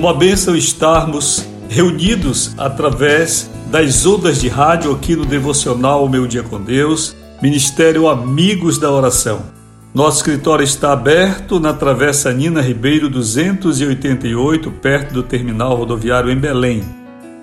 Uma bênção estarmos reunidos através das ondas de rádio aqui no Devocional Meu Dia com Deus, Ministério Amigos da Oração. Nosso escritório está aberto na Travessa Nina Ribeiro 288, perto do terminal rodoviário em Belém.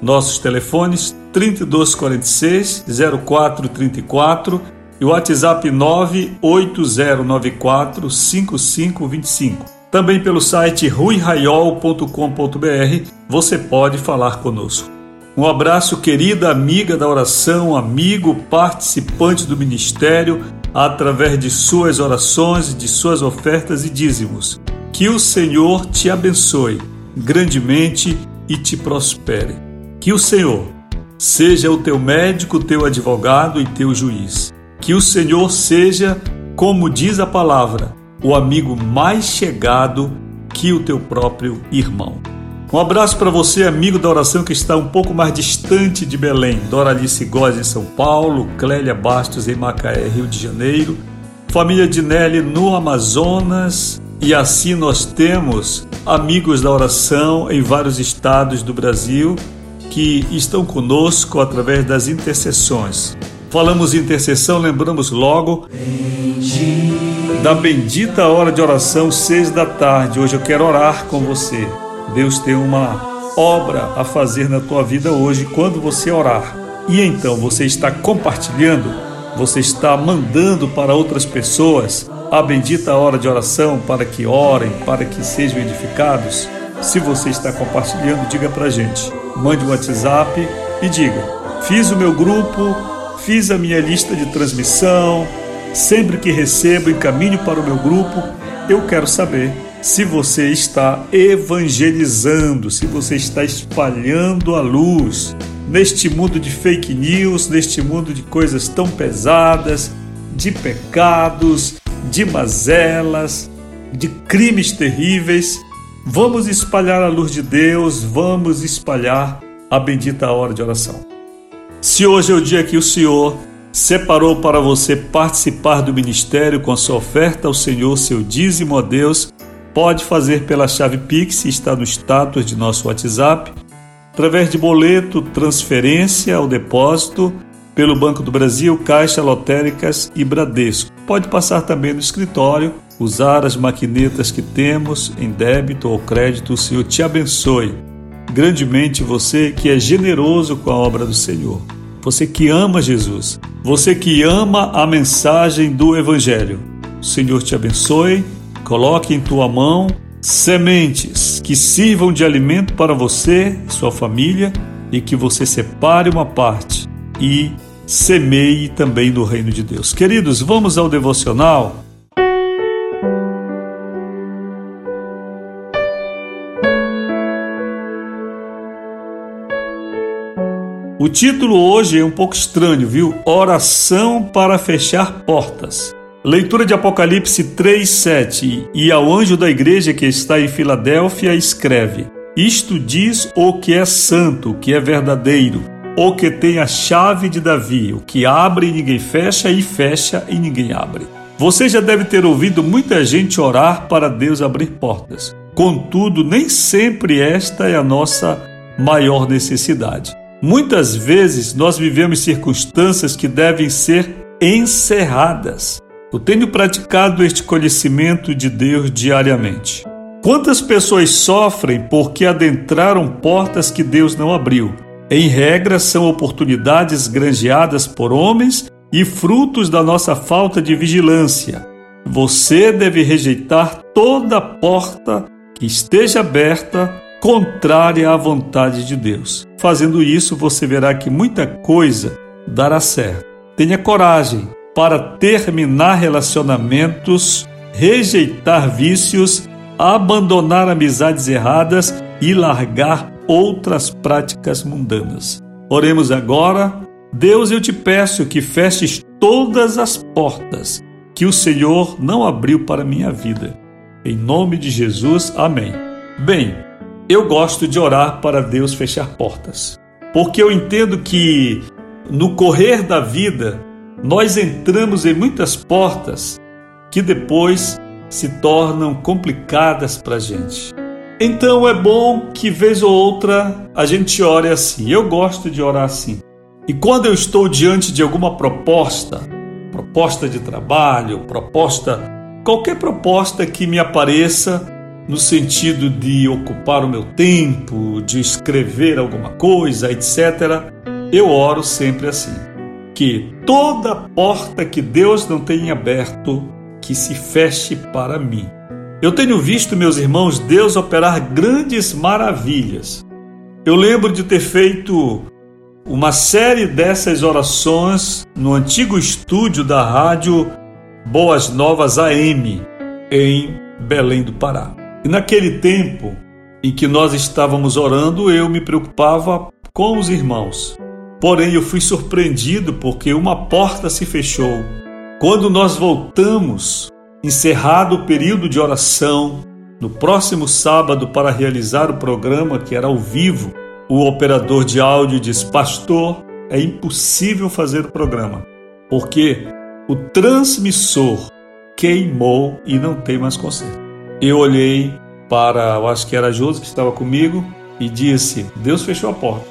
Nossos telefones 3246 0434 e o WhatsApp 98094 5525. Também pelo site ruiraiol.com.br você pode falar conosco. Um abraço, querida amiga da oração, amigo participante do ministério, através de suas orações, de suas ofertas e dízimos. Que o Senhor te abençoe grandemente e te prospere. Que o Senhor seja o teu médico, teu advogado e teu juiz. Que o Senhor seja, como diz a palavra, o amigo mais chegado que o teu próprio irmão. Um abraço para você, amigo da oração que está um pouco mais distante de Belém. Doralice Góes em São Paulo, Clélia Bastos em Macaé, Rio de Janeiro, família de Nelly no Amazonas, e assim nós temos amigos da oração em vários estados do Brasil que estão conosco através das intercessões. Falamos intercessão, lembramos logo da bendita hora de oração, seis da tarde. Hoje eu quero orar com você. Deus tem uma obra a fazer na tua vida hoje quando você orar. E então você está compartilhando, você está mandando para outras pessoas a bendita hora de oração para que orem, para que sejam edificados. Se você está compartilhando, diga para gente. Mande um WhatsApp e diga: Fiz o meu grupo, fiz a minha lista de transmissão, Sempre que recebo, encaminho para o meu grupo, eu quero saber se você está evangelizando, se você está espalhando a luz neste mundo de fake news, neste mundo de coisas tão pesadas, de pecados, de mazelas, de crimes terríveis. Vamos espalhar a luz de Deus, vamos espalhar a bendita hora de oração. Se hoje é o dia que o Senhor separou para você participar do ministério com a sua oferta ao Senhor, seu dízimo a Deus, pode fazer pela chave Pix, está no status de nosso WhatsApp, através de boleto, transferência ao depósito, pelo Banco do Brasil, Caixa Lotéricas e Bradesco. Pode passar também no escritório, usar as maquinetas que temos em débito ou crédito. O Senhor te abençoe grandemente você que é generoso com a obra do Senhor você que ama Jesus, você que ama a mensagem do Evangelho. O Senhor te abençoe, coloque em tua mão sementes que sirvam de alimento para você sua família e que você separe uma parte e semeie também no reino de Deus. Queridos, vamos ao devocional. O título hoje é um pouco estranho, viu? Oração para fechar portas. Leitura de Apocalipse 3:7. E ao anjo da igreja que está em Filadélfia escreve: Isto diz o que é santo, o que é verdadeiro, o que tem a chave de Davi, o que abre e ninguém fecha e fecha e ninguém abre. Você já deve ter ouvido muita gente orar para Deus abrir portas. Contudo, nem sempre esta é a nossa maior necessidade. Muitas vezes nós vivemos circunstâncias que devem ser encerradas. Eu tenho praticado este conhecimento de Deus diariamente. Quantas pessoas sofrem porque adentraram portas que Deus não abriu? Em regra, são oportunidades granjeadas por homens e frutos da nossa falta de vigilância. Você deve rejeitar toda porta que esteja aberta contrária à vontade de Deus. Fazendo isso, você verá que muita coisa dará certo. Tenha coragem para terminar relacionamentos, rejeitar vícios abandonar amizades erradas e largar outras práticas mundanas. Oremos agora. Deus, eu te peço que feches todas as portas que o Senhor não abriu para minha vida. Em nome de Jesus, amém. Bem, eu gosto de orar para Deus fechar portas, porque eu entendo que no correr da vida nós entramos em muitas portas que depois se tornam complicadas para a gente. Então é bom que vez ou outra a gente ore assim. Eu gosto de orar assim. E quando eu estou diante de alguma proposta, proposta de trabalho, proposta, qualquer proposta que me apareça no sentido de ocupar o meu tempo, de escrever alguma coisa, etc., eu oro sempre assim: que toda porta que Deus não tenha aberto, que se feche para mim. Eu tenho visto, meus irmãos, Deus operar grandes maravilhas. Eu lembro de ter feito uma série dessas orações no antigo estúdio da rádio Boas Novas AM, em Belém do Pará. E naquele tempo em que nós estávamos orando, eu me preocupava com os irmãos. Porém, eu fui surpreendido porque uma porta se fechou. Quando nós voltamos Encerrado o período de oração, no próximo sábado, para realizar o programa que era ao vivo, o operador de áudio diz: Pastor, é impossível fazer o programa, porque o transmissor queimou e não tem mais conserto. Eu olhei para, eu acho que era Josi que estava comigo, e disse: Deus fechou a porta.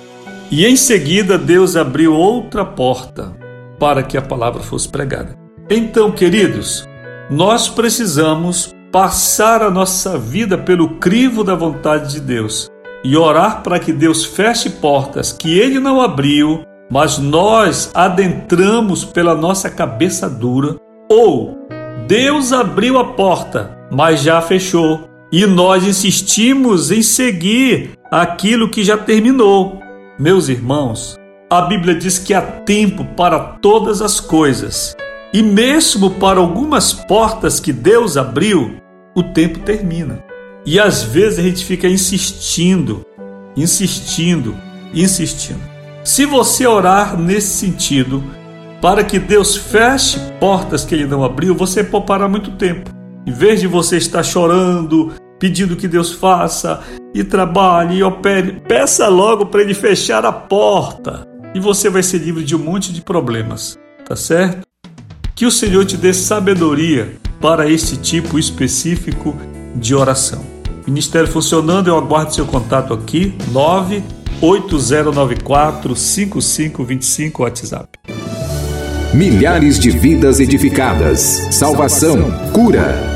E em seguida, Deus abriu outra porta para que a palavra fosse pregada. Então, queridos, nós precisamos passar a nossa vida pelo crivo da vontade de Deus e orar para que Deus feche portas que Ele não abriu, mas nós adentramos pela nossa cabeça dura, ou Deus abriu a porta, mas já fechou, e nós insistimos em seguir aquilo que já terminou. Meus irmãos, a Bíblia diz que há tempo para todas as coisas e mesmo para algumas portas que Deus abriu, o tempo termina. E às vezes a gente fica insistindo, insistindo, insistindo. Se você orar nesse sentido, para que Deus feche portas que Ele não abriu, você poupará muito tempo. Em vez de você estar chorando, pedindo que Deus faça e trabalhe e opere, peça logo para Ele fechar a porta e você vai ser livre de um monte de problemas, tá certo? Que o Senhor te dê sabedoria para este tipo específico de oração. Ministério funcionando, eu aguardo seu contato aqui, 98094 5525 WhatsApp. Milhares de vidas edificadas, salvação, cura.